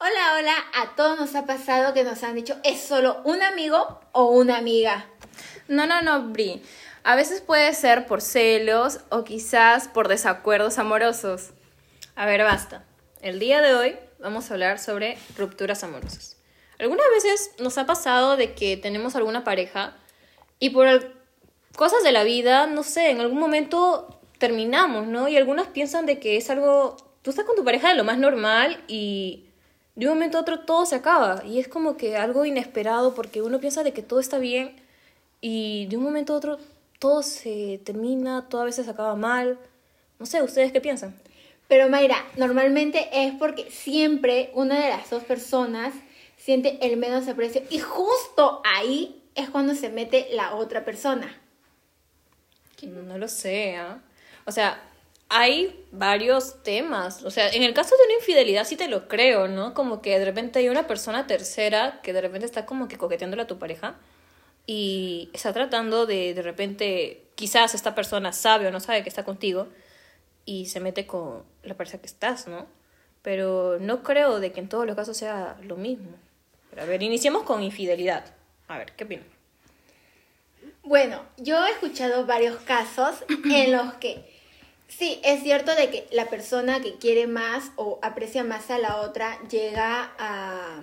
Hola, hola, a todos nos ha pasado que nos han dicho es solo un amigo o una amiga. No, no, no, Bri. A veces puede ser por celos o quizás por desacuerdos amorosos. A ver, basta. El día de hoy vamos a hablar sobre rupturas amorosas. Algunas veces nos ha pasado de que tenemos alguna pareja y por cosas de la vida, no sé, en algún momento terminamos, ¿no? Y algunos piensan de que es algo, tú estás con tu pareja de lo más normal y de un momento a otro todo se acaba y es como que algo inesperado porque uno piensa de que todo está bien y de un momento a otro todo se termina, todo a veces acaba mal. No sé, ¿ustedes qué piensan? Pero Mayra, normalmente es porque siempre una de las dos personas siente el menos aprecio y justo ahí es cuando se mete la otra persona. No, no lo sé, ¿ah? O sea, hay varios temas. O sea, en el caso de una infidelidad sí te lo creo, ¿no? Como que de repente hay una persona tercera que de repente está como que coqueteándole a tu pareja y está tratando de, de repente, quizás esta persona sabe o no sabe que está contigo y se mete con la pareja que estás, ¿no? Pero no creo de que en todos los casos sea lo mismo. Pero a ver, iniciemos con infidelidad. A ver, ¿qué opinas? Bueno, yo he escuchado varios casos en los que sí, es cierto de que la persona que quiere más o aprecia más a la otra llega a...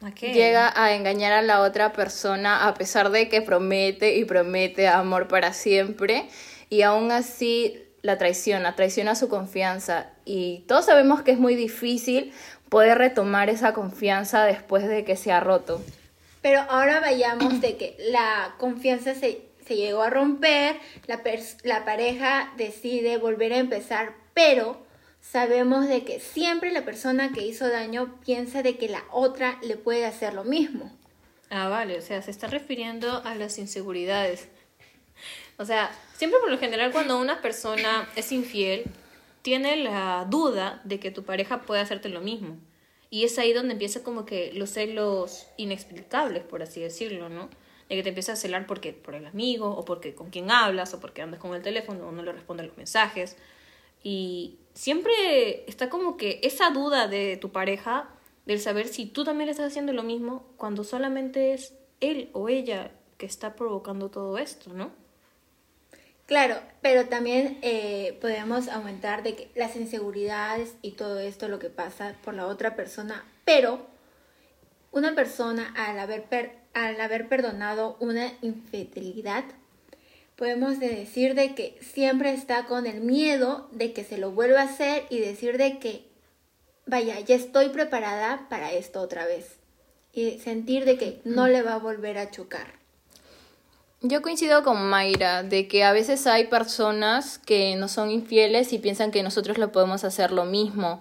¿A qué? Llega a engañar a la otra persona a pesar de que promete y promete amor para siempre y aún así la traiciona, traiciona su confianza y todos sabemos que es muy difícil poder retomar esa confianza después de que se ha roto. Pero ahora vayamos de que la confianza se, se llegó a romper, la, la pareja decide volver a empezar, pero sabemos de que siempre la persona que hizo daño piensa de que la otra le puede hacer lo mismo. Ah, vale, o sea, se está refiriendo a las inseguridades. O sea, siempre por lo general cuando una persona es infiel, tiene la duda de que tu pareja puede hacerte lo mismo. Y es ahí donde empieza como que los celos inexplicables, por así decirlo, ¿no? De que te empiezas a celar porque por el amigo, o porque con quien hablas, o porque andas con el teléfono, o no le responden los mensajes. Y siempre está como que esa duda de tu pareja, del saber si tú también le estás haciendo lo mismo, cuando solamente es él o ella que está provocando todo esto, ¿no? Claro, pero también eh, podemos aumentar de que las inseguridades y todo esto lo que pasa por la otra persona, pero una persona al haber, per- al haber perdonado una infidelidad, podemos de decir de que siempre está con el miedo de que se lo vuelva a hacer y decir de que, vaya, ya estoy preparada para esto otra vez. Y sentir de que no le va a volver a chocar. Yo coincido con Mayra de que a veces hay personas que no son infieles y piensan que nosotros le podemos hacer lo mismo.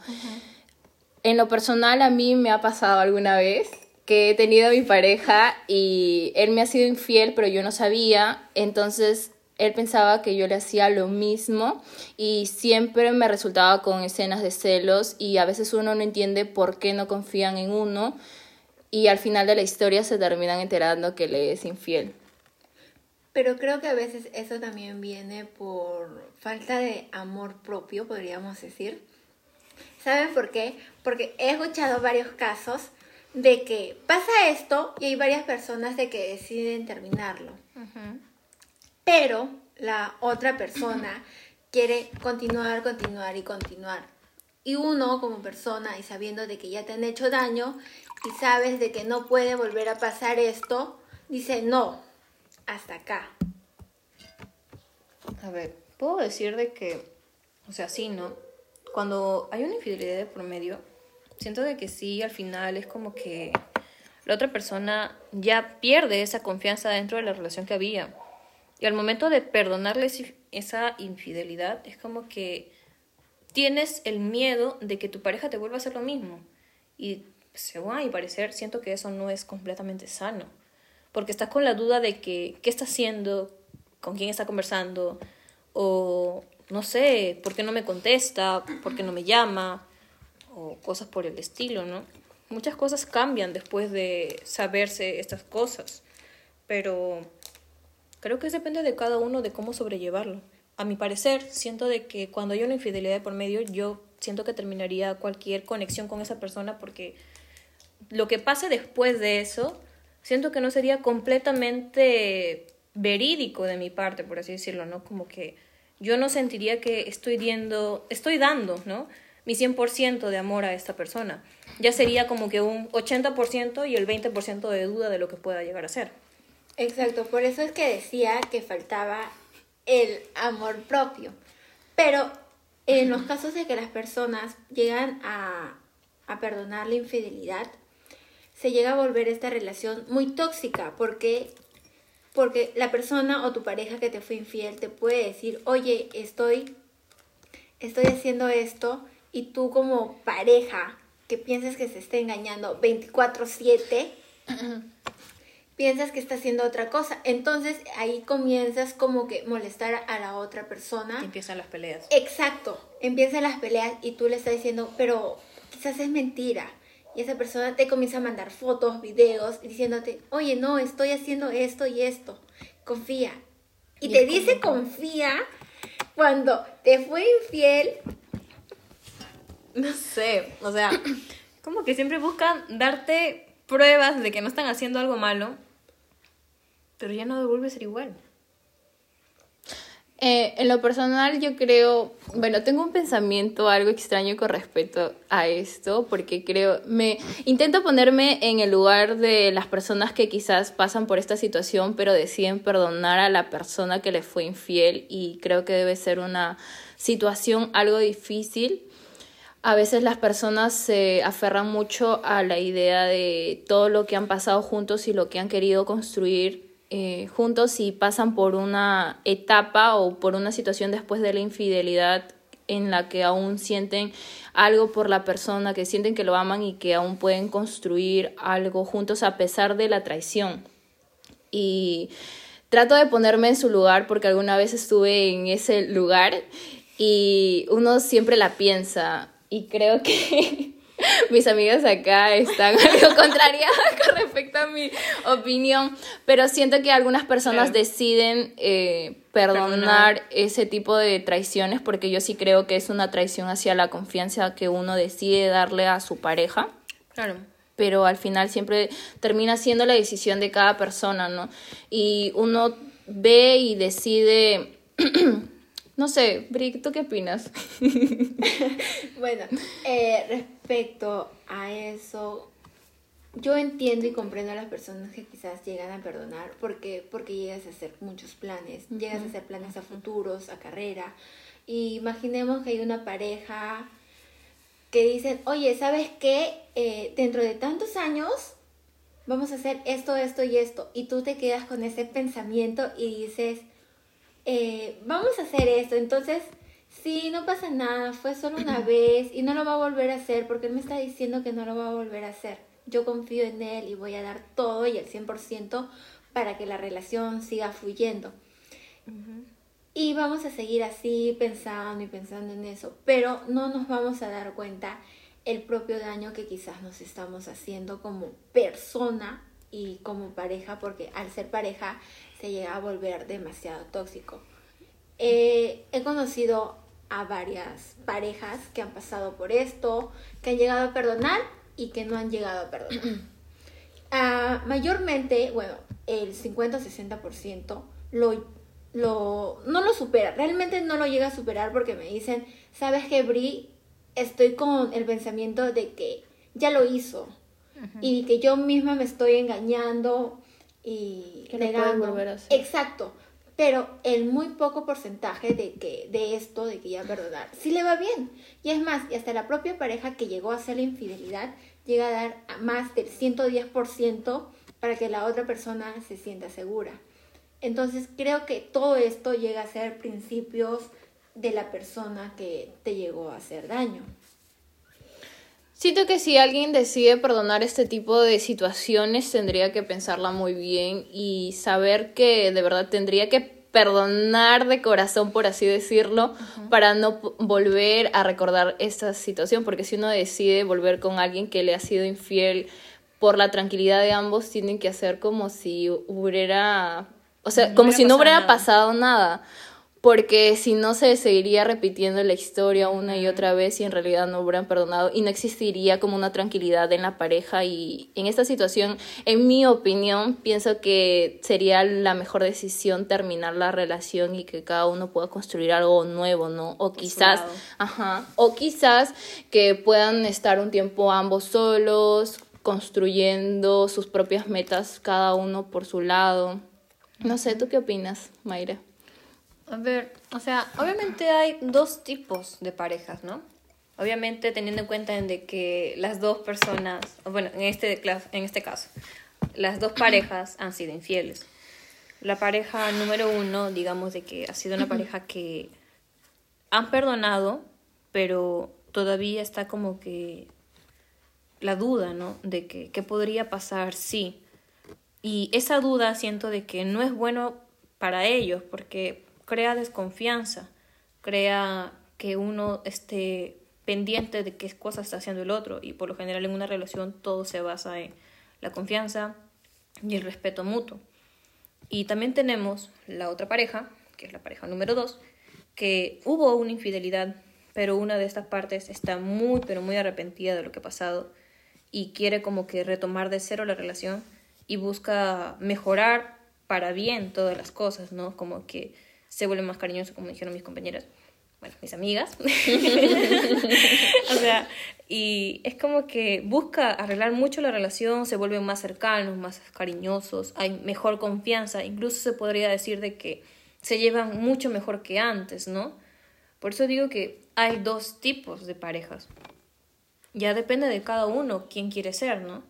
En lo personal a mí me ha pasado alguna vez que he tenido a mi pareja y él me ha sido infiel, pero yo no sabía, entonces él pensaba que yo le hacía lo mismo y siempre me resultaba con escenas de celos y a veces uno no entiende por qué no confían en uno y al final de la historia se terminan enterando que le es infiel. Pero creo que a veces eso también viene por falta de amor propio, podríamos decir. ¿Saben por qué? Porque he escuchado varios casos de que pasa esto y hay varias personas de que deciden terminarlo. Pero la otra persona quiere continuar, continuar y continuar. Y uno como persona y sabiendo de que ya te han hecho daño y sabes de que no puede volver a pasar esto, dice no, hasta acá. A ver, puedo decir de que, o sea, sí, ¿no? Cuando hay una infidelidad de por medio, siento de que sí, al final es como que la otra persona ya pierde esa confianza dentro de la relación que había. Y al momento de perdonarle esa infidelidad, es como que tienes el miedo de que tu pareja te vuelva a hacer lo mismo. Y según a mi parecer, siento que eso no es completamente sano. Porque estás con la duda de que qué está haciendo, con quién está conversando, o no sé, por qué no me contesta, por qué no me llama, o cosas por el estilo, ¿no? Muchas cosas cambian después de saberse estas cosas, pero creo que depende de cada uno de cómo sobrellevarlo. a mi parecer, siento de que cuando hay una infidelidad de por medio, yo siento que terminaría cualquier conexión con esa persona porque lo que pase después de eso, siento que no sería completamente verídico de mi parte, por así decirlo, ¿no? Como que yo no sentiría que estoy dando, estoy dando, ¿no? Mi 100% de amor a esta persona. Ya sería como que un 80% y el 20% de duda de lo que pueda llegar a ser. Exacto, por eso es que decía que faltaba el amor propio. Pero en los casos de que las personas llegan a, a perdonar la infidelidad, se llega a volver esta relación muy tóxica porque porque la persona o tu pareja que te fue infiel te puede decir, "Oye, estoy estoy haciendo esto" y tú como pareja que piensas que se está engañando 24/7 piensas que está haciendo otra cosa. Entonces ahí comienzas como que molestar a la otra persona. empiezan las peleas. Exacto, empiezan las peleas y tú le estás diciendo, pero quizás es mentira. Y esa persona te comienza a mandar fotos, videos, diciéndote, oye, no, estoy haciendo esto y esto. Confía. Y, te dice confía cuando te fue infiel. No sé, o sea, como que siempre buscan darte pruebas de que no están haciendo algo malo pero ya no devuelve ser igual. Eh, en lo personal yo creo, bueno, tengo un pensamiento algo extraño con respecto a esto, porque creo, me intento ponerme en el lugar de las personas que quizás pasan por esta situación, pero deciden perdonar a la persona que les fue infiel y creo que debe ser una situación algo difícil. A veces las personas se aferran mucho a la idea de todo lo que han pasado juntos y lo que han querido construir eh, juntos y pasan por una etapa o por una situación después de la infidelidad en la que aún sienten algo por la persona, que sienten que lo aman y que aún pueden construir algo juntos a pesar de la traición. Y trato de ponerme en su lugar porque alguna vez estuve en ese lugar y uno siempre la piensa y creo que mis amigas acá están algo contrariadas con respecto a mi opinión, pero siento que algunas personas deciden eh, perdonar, ese tipo de traiciones porque yo sí creo que es una traición hacia la confianza que uno decide darle a su pareja. Claro pero al final siempre termina siendo la decisión de cada persona, ¿no? Y uno ve y decide No sé, Brick, ¿tú qué opinas? bueno, eh, respecto a eso, yo entiendo y comprendo a las personas que quizás llegan a perdonar porque, porque llegas a hacer muchos planes, llegas a hacer planes a futuros, a carrera. Y imaginemos que hay una pareja que dicen, oye, ¿sabes qué? Eh, dentro de tantos años vamos a hacer esto, esto y esto. Y tú te quedas con ese pensamiento y dices, eh, vamos a hacer esto. Entonces, sí, no pasa nada, fue solo una vez y no lo va a volver a hacer porque él me está diciendo que no lo va a volver a hacer. Yo confío en él y voy a dar todo y el 100% para que la relación siga fluyendo. Y vamos a seguir así pensando y pensando en eso, pero no nos vamos a dar cuenta el propio daño que quizás nos estamos haciendo como persona y como pareja, porque al ser pareja se llega a volver demasiado tóxico. Eh, he conocido a varias parejas que han pasado por esto, que han llegado a perdonar y que no han llegado a perdonar. Ah, mayormente, bueno, el 50-60% lo, lo, no lo supera, realmente no lo llega a superar porque me dicen, sabes que Bri, estoy con el pensamiento de que ya lo hizo y que yo misma me estoy engañando y que negando. volver a Exacto. Pero el muy poco porcentaje de que de esto, de que ya perdonar, sí le va bien. Y es más, y hasta la propia pareja que llegó a hacer la infidelidad llega a dar más del 110% para que la otra persona se sienta segura. Entonces creo que todo esto llega a ser principios de la persona que te llegó a hacer daño. Siento que si alguien decide perdonar este tipo de situaciones, tendría que pensarla muy bien y saber que de verdad tendría que perdonar de corazón, por así decirlo, para no volver a recordar esta situación, porque si uno decide volver con alguien que le ha sido infiel por la tranquilidad de ambos, tienen que hacer como si hubiera, o sea, como si no hubiera pasado nada porque si no se seguiría repitiendo la historia una y otra vez y en realidad no hubieran perdonado y no existiría como una tranquilidad en la pareja y en esta situación, en mi opinión, pienso que sería la mejor decisión terminar la relación y que cada uno pueda construir algo nuevo, ¿no? O quizás, ajá, o quizás que puedan estar un tiempo ambos solos, construyendo sus propias metas cada uno por su lado. No sé, ¿tú qué opinas, Mayra? A ver, o sea, obviamente hay dos tipos de parejas, ¿no? Obviamente teniendo en cuenta de que las dos personas, bueno, en este, en este caso, las dos parejas han sido infieles. La pareja número uno, digamos, de que ha sido una pareja que han perdonado, pero todavía está como que la duda, ¿no? De que qué podría pasar si. Y esa duda siento de que no es bueno para ellos, porque crea desconfianza, crea que uno esté pendiente de qué cosas está haciendo el otro y por lo general en una relación todo se basa en la confianza y el respeto mutuo. Y también tenemos la otra pareja, que es la pareja número dos, que hubo una infidelidad, pero una de estas partes está muy, pero muy arrepentida de lo que ha pasado y quiere como que retomar de cero la relación y busca mejorar para bien todas las cosas, ¿no? Como que se vuelve más cariñoso, como dijeron mis compañeras, bueno, mis amigas. o sea, y es como que busca arreglar mucho la relación, se vuelven más cercanos, más cariñosos, hay mejor confianza, incluso se podría decir de que se llevan mucho mejor que antes, ¿no? Por eso digo que hay dos tipos de parejas. Ya depende de cada uno quién quiere ser, ¿no?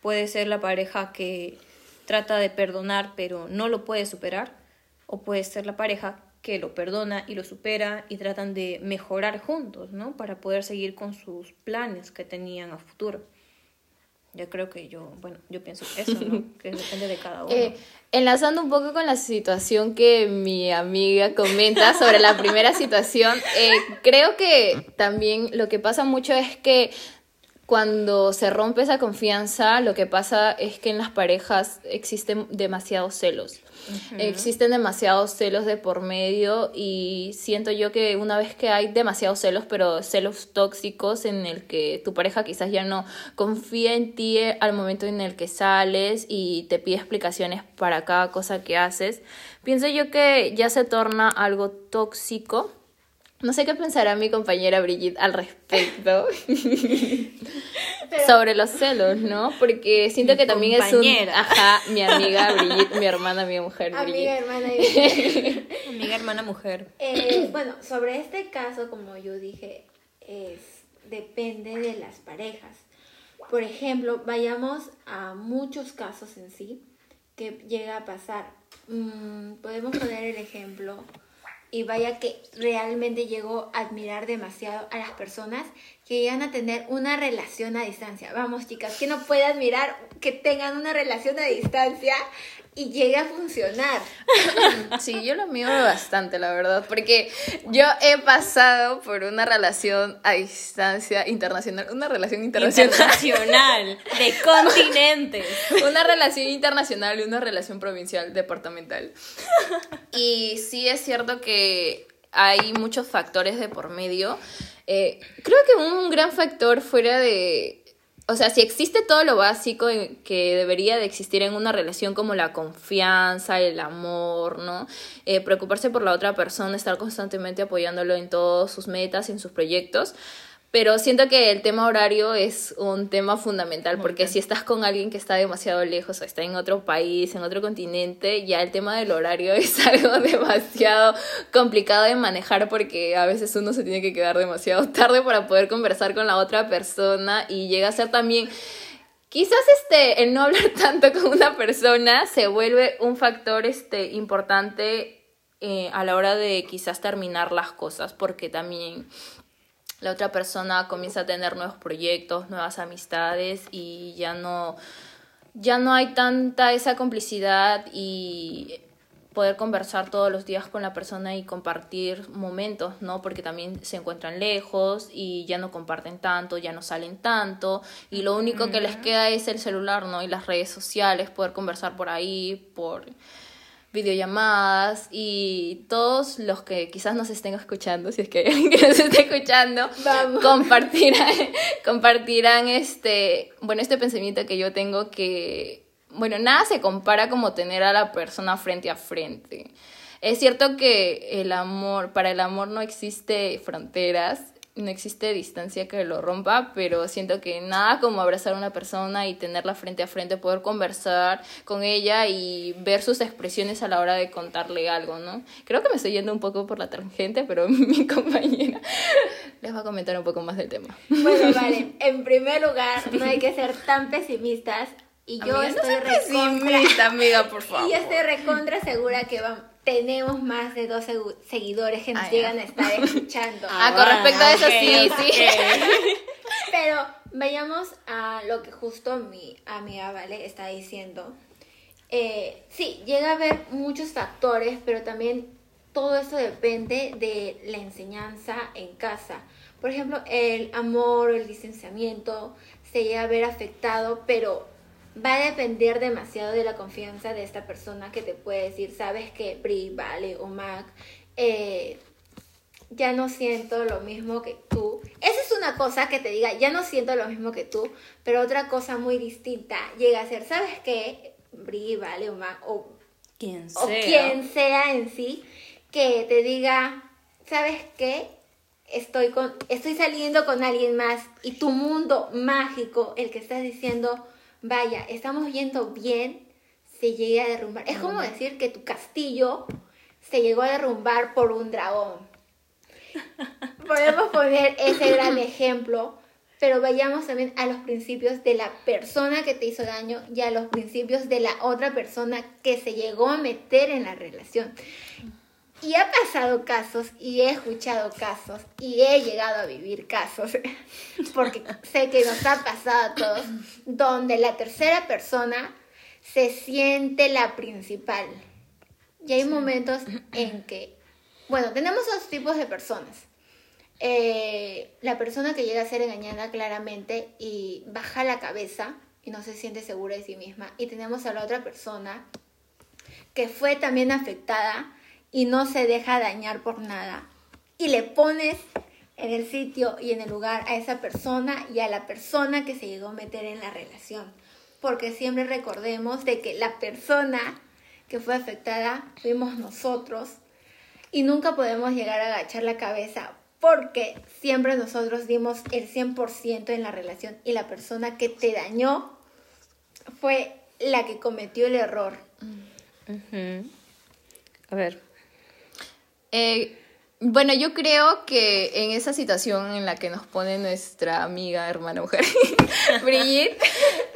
Puede ser la pareja que trata de perdonar pero no lo puede superar o puede ser la pareja que lo perdona y lo supera y tratan de mejorar juntos, ¿no? Para poder seguir con sus planes que tenían a futuro. Yo creo que yo, bueno, yo pienso eso, ¿no? que depende de cada uno. Eh, enlazando un poco con la situación que mi amiga comenta sobre la primera situación, eh, creo que también lo que pasa mucho es que cuando se rompe esa confianza, lo que pasa es que en las parejas existen demasiados celos. Existen demasiados celos de por medio y siento yo que una vez que hay demasiados celos, pero celos tóxicos en el que tu pareja quizás ya no confía en ti al momento en el que sales y te pide explicaciones para cada cosa que haces, pienso yo que ya se torna algo tóxico no sé qué pensará mi compañera Brigitte al respecto sobre los celos, ¿no? Porque siento que también es un... Ajá, mi amiga Brigitte, mi hermana, mi mujer Amiga, hermana y Amiga, hermana, mujer. Eh, bueno, sobre este caso, como yo dije, es, depende de las parejas. Por ejemplo, vayamos a muchos casos en sí que llega a pasar. Mm, podemos poner el ejemplo y vaya que realmente llegó a admirar demasiado a las personas que llegan a tener una relación a distancia. Vamos, chicas, que no puede admirar que tengan una relación a distancia y llegue a funcionar. Sí, yo lo miro bastante, la verdad, porque yo he pasado por una relación a distancia internacional, una relación internacional. Internacional, de continentes. Una relación internacional y una relación provincial, departamental. Y sí es cierto que hay muchos factores de por medio. Eh, creo que un gran factor fuera de o sea, si existe todo lo básico que debería de existir en una relación como la confianza, el amor, ¿no? Eh, preocuparse por la otra persona, estar constantemente apoyándolo en todas sus metas, en sus proyectos. Pero siento que el tema horario es un tema fundamental, porque si estás con alguien que está demasiado lejos o está en otro país, en otro continente, ya el tema del horario es algo demasiado complicado de manejar porque a veces uno se tiene que quedar demasiado tarde para poder conversar con la otra persona y llega a ser también quizás este el no hablar tanto con una persona se vuelve un factor este importante eh, a la hora de quizás terminar las cosas porque también la otra persona comienza a tener nuevos proyectos, nuevas amistades y ya no, ya no hay tanta esa complicidad y poder conversar todos los días con la persona y compartir momentos, ¿no? Porque también se encuentran lejos y ya no comparten tanto, ya no salen tanto y lo único que les queda es el celular, ¿no? Y las redes sociales, poder conversar por ahí, por videollamadas y todos los que quizás nos estén escuchando, si es que alguien que nos esté escuchando, Vamos. compartirán, compartirán este, bueno, este pensamiento que yo tengo que, bueno, nada se compara como tener a la persona frente a frente. Es cierto que el amor, para el amor no existe fronteras, no existe distancia que lo rompa, pero siento que nada como abrazar a una persona y tenerla frente a frente, poder conversar con ella y ver sus expresiones a la hora de contarle algo, ¿no? Creo que me estoy yendo un poco por la tangente, pero mi compañera les va a comentar un poco más del tema. Bueno, vale. En primer lugar, no hay que ser tan pesimistas. Y yo Amiga, no estoy seas recontra. pesimista, amiga, por favor. Y yo estoy recontra segura que va- tenemos más de dos segu- seguidores que nos Ah, llegan a estar escuchando. Ah, con respecto a eso, sí, sí. Pero vayamos a lo que justo mi amiga Vale está diciendo. Eh, sí, llega a haber muchos factores, pero también todo eso depende de la enseñanza en casa. Por ejemplo, el amor o el distanciamiento se llega a ver afectado, pero va a depender demasiado de la confianza de esta persona que te puede decir, sabes que Bri, Vale o Mac, eh, ya no siento lo mismo que tú. Esa es una cosa que te diga, ya no siento lo mismo que tú, pero otra cosa muy distinta llega a ser, ¿sabes qué? Bri, Vale o Mac, o Quien o quien sea en sí, que te diga, ¿sabes qué? Estoy, con, estoy saliendo con alguien más y tu mundo mágico, el que estás diciendo, vaya, estamos yendo bien, se llegue a derrumbar. Es como decir que tu castillo se llegó a derrumbar por un dragón. Podemos poner ese gran ejemplo, pero vayamos también a los principios de la persona que te hizo daño y a los principios de la otra persona que se llegó a meter en la relación. Y ha pasado casos y he escuchado casos y he llegado a vivir casos, porque sé que nos ha pasado a todos, donde la tercera persona se siente la principal. Y hay momentos en que, bueno, tenemos dos tipos de personas. Eh, la persona que llega a ser engañada claramente y baja la cabeza y no se siente segura de sí misma. Y tenemos a la otra persona que fue también afectada y no se deja dañar por nada. Y le pones en el sitio y en el lugar a esa persona y a la persona que se llegó a meter en la relación. Porque siempre recordemos de que la persona que fue afectada fuimos nosotros y nunca podemos llegar a agachar la cabeza porque siempre nosotros dimos el 100% en la relación y la persona que te dañó fue la que cometió el error. Ujú. A ver. Eh, bueno, yo creo que en esa situación en la que nos pone nuestra amiga, hermana mujer, Brigitte,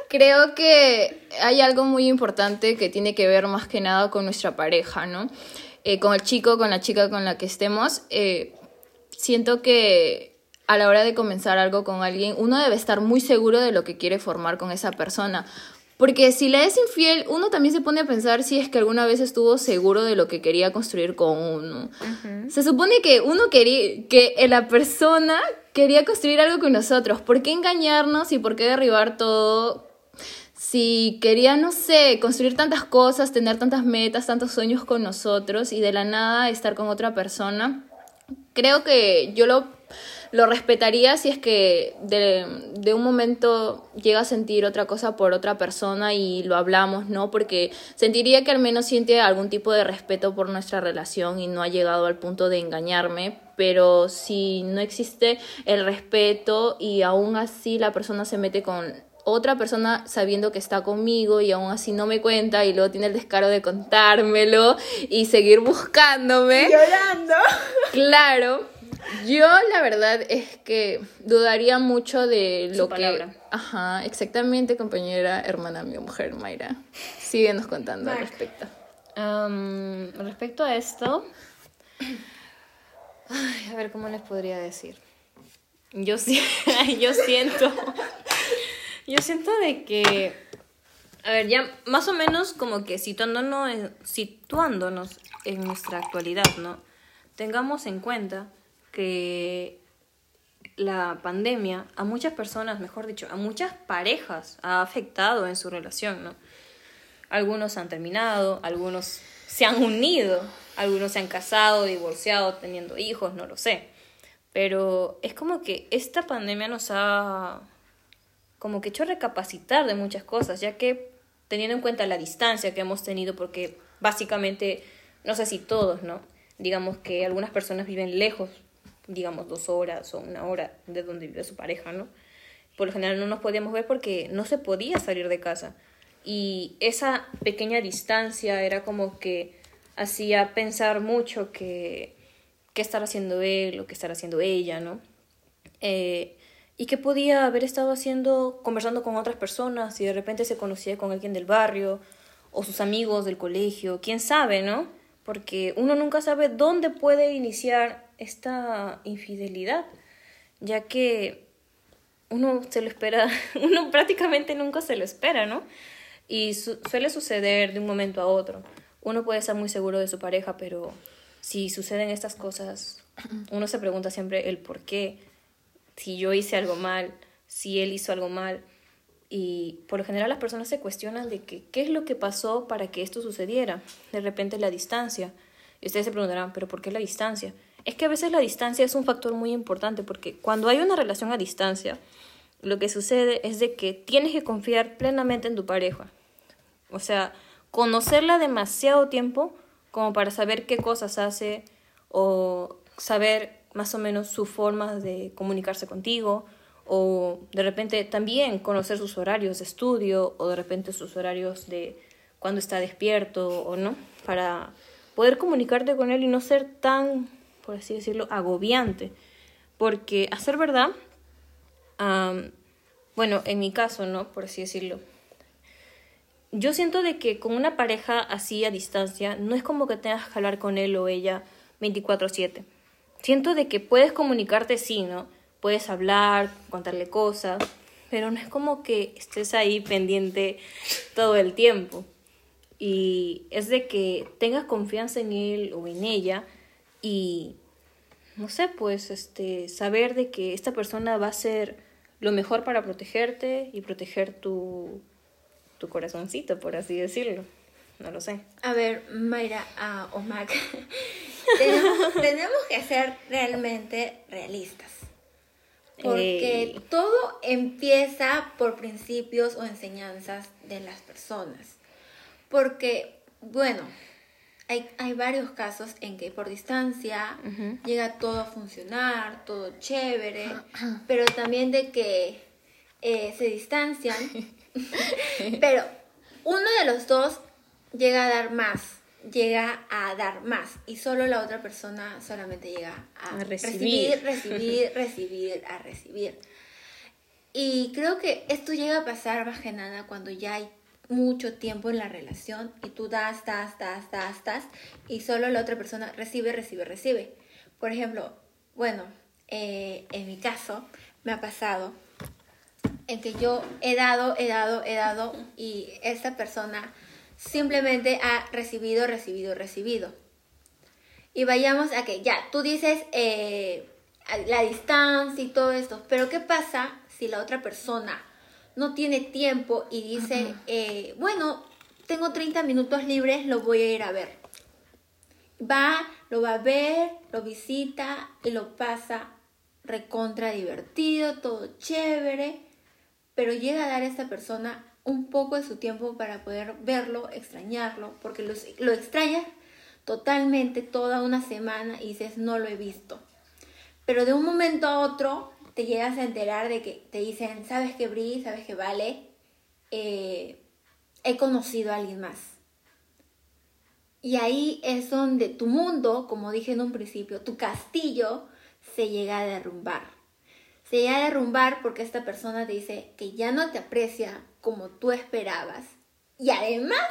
creo que hay algo muy importante que tiene que ver más que nada con nuestra pareja, ¿no? Eh, con el chico, con la chica con la que estemos. eh, siento que a la hora de comenzar algo con alguien, uno debe estar muy seguro de lo que quiere formar con esa persona. Porque si le es infiel, uno también se pone a pensar si es que alguna vez estuvo seguro de lo que quería construir con uno. Se supone que uno quería, que la persona quería construir algo con nosotros. ¿Por qué engañarnos y por qué derribar todo? Si quería, no sé, construir tantas cosas, tener tantas metas, tantos sueños con nosotros y de la nada estar con otra persona, creo que yo lo, lo respetaría si es que de, de un momento llega a sentir otra cosa por otra persona y lo hablamos, ¿no? Porque sentiría que al menos siente algún tipo de respeto por nuestra relación y no ha llegado al punto de engañarme. Pero si no existe el respeto y aún así la persona se mete con otra persona sabiendo que está conmigo y aún así no me cuenta y luego tiene el descaro de contármelo y seguir buscándome. Llorando. Claro, yo la verdad es que dudaría mucho de Su lo palabra. que... Ajá, exactamente, compañera, hermana, mi mujer, Mayra. Síguenos contando al respecto. Am, respecto a esto, ay, a ver cómo les podría decir. Yo, yo siento, yo siento de que, a ver, ya más o menos como que situándonos, situándonos en nuestra actualidad, ¿no? Tengamos en cuenta que la pandemia a muchas personas, mejor dicho, a muchas parejas ha afectado en su relación, ¿no? Algunos han terminado, algunos se han unido. Algunos se han casado, divorciado, teniendo hijos, no lo sé. Pero es como que esta pandemia nos ha como que hecho recapacitar de muchas cosas, ya que teniendo en cuenta la distancia que hemos tenido, porque básicamente, no sé si todos, ¿no? Digamos que algunas personas viven lejos, digamos dos horas o una hora de donde vive su pareja, ¿no? Por lo general no nos podíamos ver porque no se podía salir de casa. Y esa pequeña distancia era como que hacía pensar mucho que qué estará haciendo él o qué estará haciendo ella, ¿no? Eh, y que podía haber estado haciendo, conversando con otras personas y de repente se conocía con alguien del barrio o sus amigos del colegio, quién sabe, ¿no? Porque uno nunca sabe dónde puede iniciar esta infidelidad, ya que uno se lo espera, uno prácticamente nunca se lo espera, ¿no? Y suele suceder de un momento a otro. Uno puede estar muy seguro de su pareja, pero si suceden estas cosas, uno se pregunta siempre el por qué si yo hice algo mal, si él hizo algo mal. Y por lo general las personas se cuestionan de que, qué es lo que pasó para que esto sucediera. De repente la distancia. Y ustedes se preguntarán, pero ¿por qué la distancia? Es que a veces la distancia es un factor muy importante porque cuando hay una relación a distancia, lo que sucede es de que tienes que confiar plenamente en tu pareja. O sea, conocerla demasiado tiempo como para saber qué cosas hace o saber más o menos su forma de comunicarse contigo o de repente también conocer sus horarios de estudio o de repente sus horarios de cuando está despierto o no, para poder comunicarte con él y no ser tan, por así decirlo, agobiante. Porque, a ser verdad, bueno, en mi caso, ¿no? Por así decirlo, yo siento de que con una pareja así a distancia, no es como que tengas que hablar con él o ella 24/7 siento de que puedes comunicarte, sí, ¿no? Puedes hablar, contarle cosas, pero no es como que estés ahí pendiente todo el tiempo. Y es de que tengas confianza en él o en ella y, no sé, pues, este, saber de que esta persona va a ser lo mejor para protegerte y proteger tu, tu corazoncito, por así decirlo. No lo sé. A ver, Mayra uh, o tenemos, que ser realmente realistas. Porque todo empieza por principios o enseñanzas de las personas. Porque, bueno, hay, hay varios casos en que por distancia llega todo a funcionar, todo chévere, pero también de que eh, se distancian. pero uno de los dos llega a dar más, llega a dar más y solo la otra persona solamente llega a, recibir. recibir, recibir, a recibir. Y creo que esto llega a pasar más que nada cuando ya hay mucho tiempo en la relación y tú das, das, das, das, das y solo la otra persona recibe, recibe, recibe. Por ejemplo, bueno, eh, en mi caso me ha pasado en que yo he dado, he dado, he dado y esta persona simplemente ha recibido, recibido, recibido. Y vayamos a que ya, tú dices eh, la distancia y todo esto, pero ¿qué pasa si la otra persona no tiene tiempo y dice, eh, bueno, tengo 30 minutos libres, lo voy a ir a ver? Va, lo va a ver, lo visita y lo pasa recontra divertido, todo chévere, pero llega a dar a esta persona un poco de su tiempo para poder verlo, extrañarlo, porque lo, lo extrañas totalmente toda una semana y dices, no lo he visto. Pero de un momento a otro te llegas a enterar de que te dicen, sabes que Bri, sabes que Vale, eh, he conocido a alguien más. Y ahí es donde tu mundo, como dije en un principio, tu castillo se llega a derrumbar. Se llega a derrumbar porque esta persona te dice que ya no te aprecia, como tú esperabas. Y además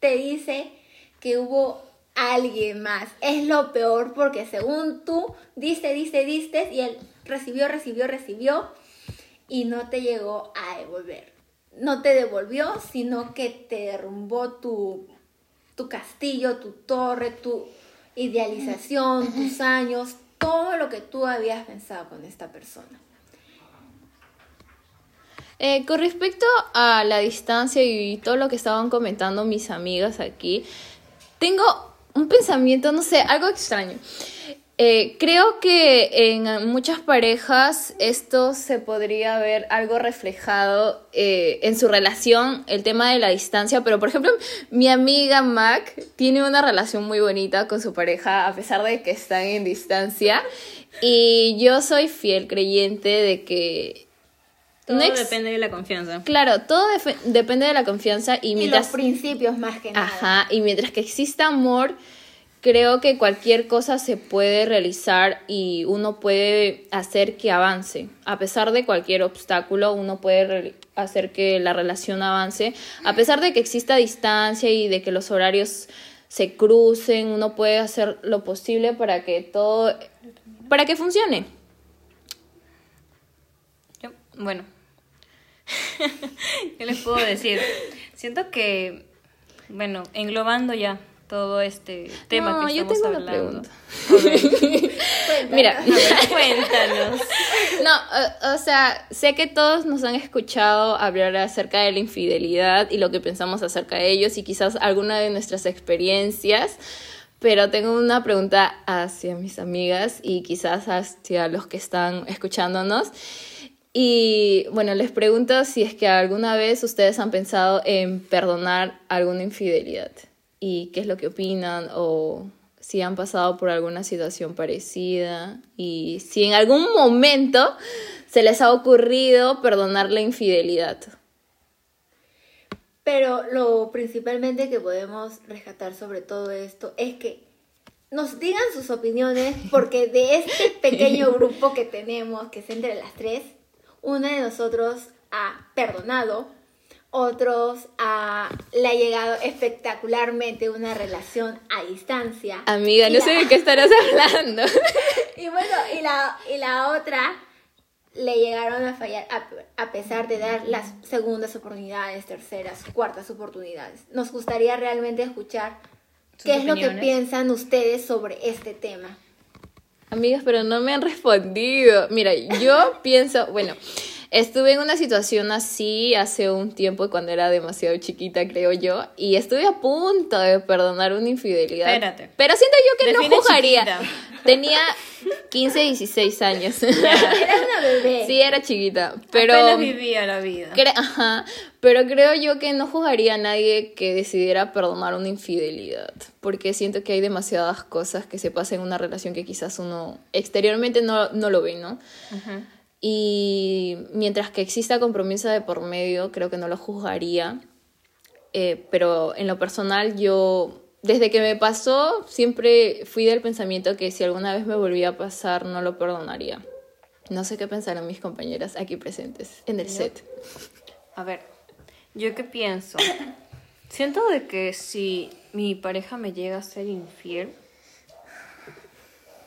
te dice que hubo alguien más. Es lo peor porque según tú diste, diste, diste y él recibió, recibió, recibió y no te llegó a devolver. No te devolvió, sino que te derrumbó tu, tu castillo, tu torre, tu idealización, tus años, todo lo que tú habías pensado con esta persona. Eh, con respecto a la distancia y todo lo que estaban comentando mis amigas aquí, tengo un pensamiento, no sé, algo extraño. Eh, creo que en muchas parejas esto se podría ver algo reflejado eh, en su relación, el tema de la distancia, pero por ejemplo mi amiga Mac tiene una relación muy bonita con su pareja a pesar de que están en distancia y yo soy fiel creyente de que... Todo depende de la confianza. Claro, todo depende de la confianza y, y los principios más que nada. Ajá, y mientras que exista amor creo que cualquier cosa se puede realizar y uno puede hacer que avance. A pesar de cualquier obstáculo, uno puede hacer que la relación avance. A pesar de que exista distancia y de que los horarios se crucen, uno puede hacer lo posible para que todo, para que funcione. bueno, ¿qué les puedo decir? Siento que, bueno, englobando ya todo este tema que estamos hablando. Mira, cuéntanos. No, o, sea, sé que todos nos han escuchado hablar acerca de la infidelidad y lo que pensamos acerca de ellos y quizás alguna de nuestras experiencias, pero tengo una pregunta hacia mis amigas y quizás hacia los que están escuchándonos. Y bueno, les pregunto si es que alguna vez ustedes han pensado en perdonar alguna infidelidad y qué es lo que opinan o si han pasado por alguna situación parecida y si en algún momento se les ha ocurrido perdonar la infidelidad. Pero lo principalmente que podemos rescatar sobre todo esto es que nos digan sus opiniones porque de este pequeño grupo que tenemos, que es entre las tres, una de nosotros ha perdonado otros a, le ha llegado espectacularmente una relación a distancia. Amiga, no sé de qué estarás hablando. y bueno, y la, y la otra le llegaron a fallar a, pesar de dar las segundas oportunidades, terceras, cuartas oportunidades. Nos gustaría realmente escuchar qué es lo que piensan ustedes sobre este tema. Amigas, pero no me han respondido. Mira, yo pienso, bueno, Estuve en una situación así hace un tiempo cuando era demasiado chiquita, creo yo, y estuve a punto de perdonar una infidelidad. Espérate. Pero siento yo que no jugaría. Tenía 15, 16 años. Era una bebé. Sí, era chiquita, pero Apenas vivía la vida. Ajá, pero creo yo que no jugaría a nadie que decidiera perdonar una infidelidad, porque siento que hay demasiadas cosas que se pasan en una relación que quizás uno exteriormente no, no lo ve, ¿no? Ajá. Y mientras que exista compromiso de por medio, creo que no lo juzgaría. Eh, pero en lo personal, yo, desde que me pasó, siempre fui del pensamiento que si alguna vez me volvía a pasar, no lo perdonaría. No sé qué pensarán mis compañeras aquí presentes en el set. A ver, ¿yo qué pienso? Siento de que si mi pareja me llega a ser infiel,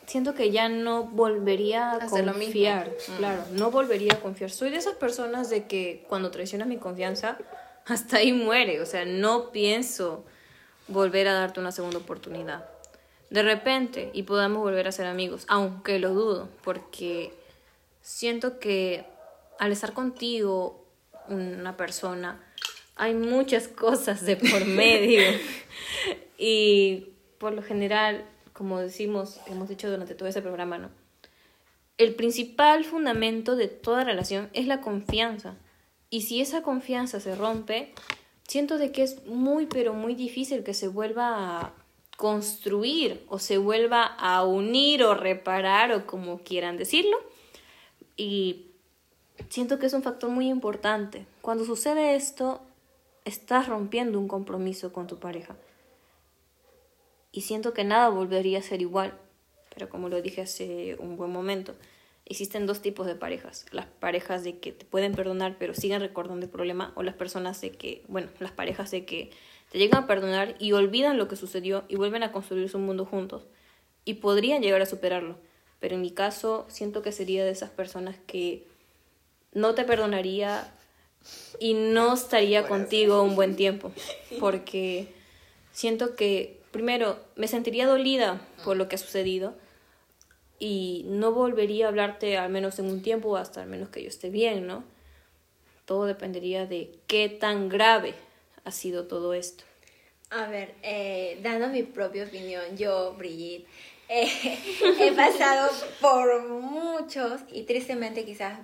siento que ya no volvería a confiar. Mm. Claro, no volvería a confiar. Soy de esas personas de que cuando traicionas mi confianza, hasta ahí muere. O sea, no pienso volver a darte una segunda oportunidad. De repente, y podamos volver a ser amigos, aunque lo dudo, porque siento que al estar contigo, una persona, hay muchas cosas de por medio. y por lo general como decimos, hemos dicho durante todo ese programa, ¿no? El principal fundamento de toda relación es la confianza. Y si esa confianza se rompe, siento de que es muy, pero muy difícil que se vuelva a construir o se vuelva a unir o reparar o como quieran decirlo. Y siento que es un factor muy importante. Cuando sucede esto, estás rompiendo un compromiso con tu pareja y siento que nada volvería a ser igual. Pero como lo dije hace un buen momento, existen dos tipos de parejas. Las parejas de que te pueden perdonar pero siguen recordando el problema o las personas de que, bueno, las parejas de que te llegan a perdonar y olvidan lo que sucedió y vuelven a construir su mundo juntos y podrían llegar a superarlo. Pero en mi caso siento que sería de esas personas que no te perdonaría y no estaría contigo un buen tiempo porque siento que primero, me sentiría dolida por lo que ha sucedido y no volvería a hablarte al menos en un tiempo hasta al menos que yo esté bien, ¿no? Todo dependería de qué tan grave ha sido todo esto. A ver, eh, dando mi propia opinión, yo, Brigitte, eh, he pasado por muchos y tristemente quizás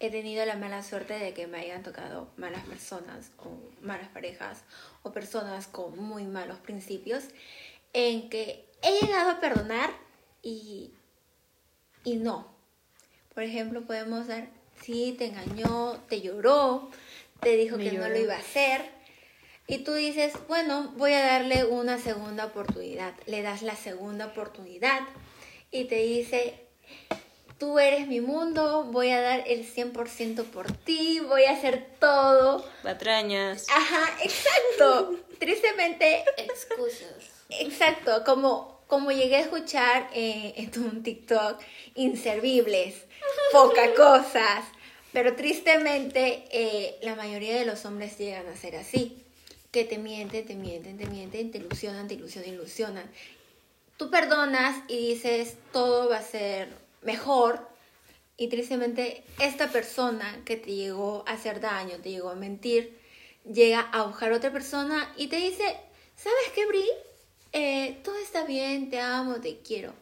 he tenido la mala suerte de que me hayan tocado malas personas o malas parejas o personas con muy malos principios en que he llegado a perdonar y, y no. Por ejemplo, podemos dar, sí, te engañó, te lloró, te dijo Me que no lo iba a hacer. Y tú dices, bueno, voy a darle una segunda oportunidad. Le das la segunda oportunidad y te dice, tú eres mi mundo, voy a dar el 100% por ti, voy a hacer todo. Patrañas. Ajá, exacto. Tristemente, Excusas. exacto, como, como llegué a escuchar eh, en un TikTok, inservibles, poca cosas. Pero tristemente, eh, la mayoría de los hombres llegan a ser así. Que te mienten, te mienten, te mienten, te ilusionan, te ilusionan, ilusionan. Tú perdonas y dices, todo va a ser mejor. Y tristemente, esta persona que te llegó a hacer daño, te llegó a mentir, llega a buscar a otra persona y te dice, ¿sabes qué, Bri? Eh, todo está bien, te amo, te quiero.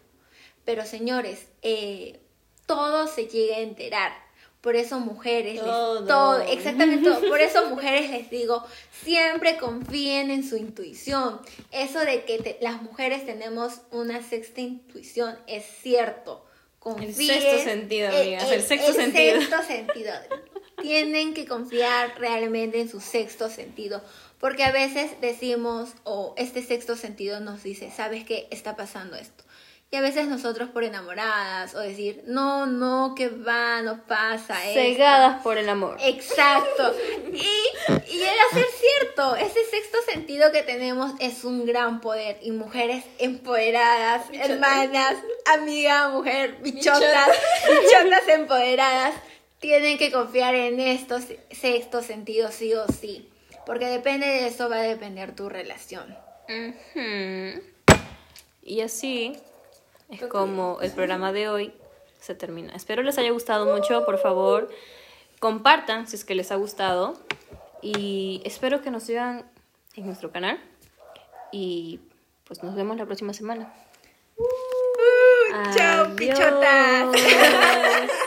Pero señores, eh, todo se llega a enterar. Por eso mujeres, les- Todo. exactamente todo. Por eso mujeres les digo, siempre confíen en su intuición. Eso de que te- las mujeres tenemos una sexta intuición es cierto. Confíen, sexto sentido, amigas, el sexto el sentido. sexto sentido. Tienen que confiar realmente en su sexto sentido. Porque a veces decimos, o este sexto sentido nos dice, ¿sabes qué? Está pasando esto. Y a veces nosotros por enamoradas o decir, no, no, que va, no pasa esto". Cegadas por el amor. Exacto. Y, y llega a ser cierto. Ese sexto sentido que tenemos es un gran poder. Y mujeres empoderadas, hermanas, amiga, mujer, bichotas, bichotas empoderadas, tienen que confiar en estos sextos sentidos sí o sí. Porque depende de eso va a depender tu relación. Y así es como el programa de hoy se termina. Espero les haya gustado mucho, por favor, compartan si es que les ha gustado y espero que nos sigan en nuestro canal y pues nos vemos la próxima semana. chao, Adiós. bichotas.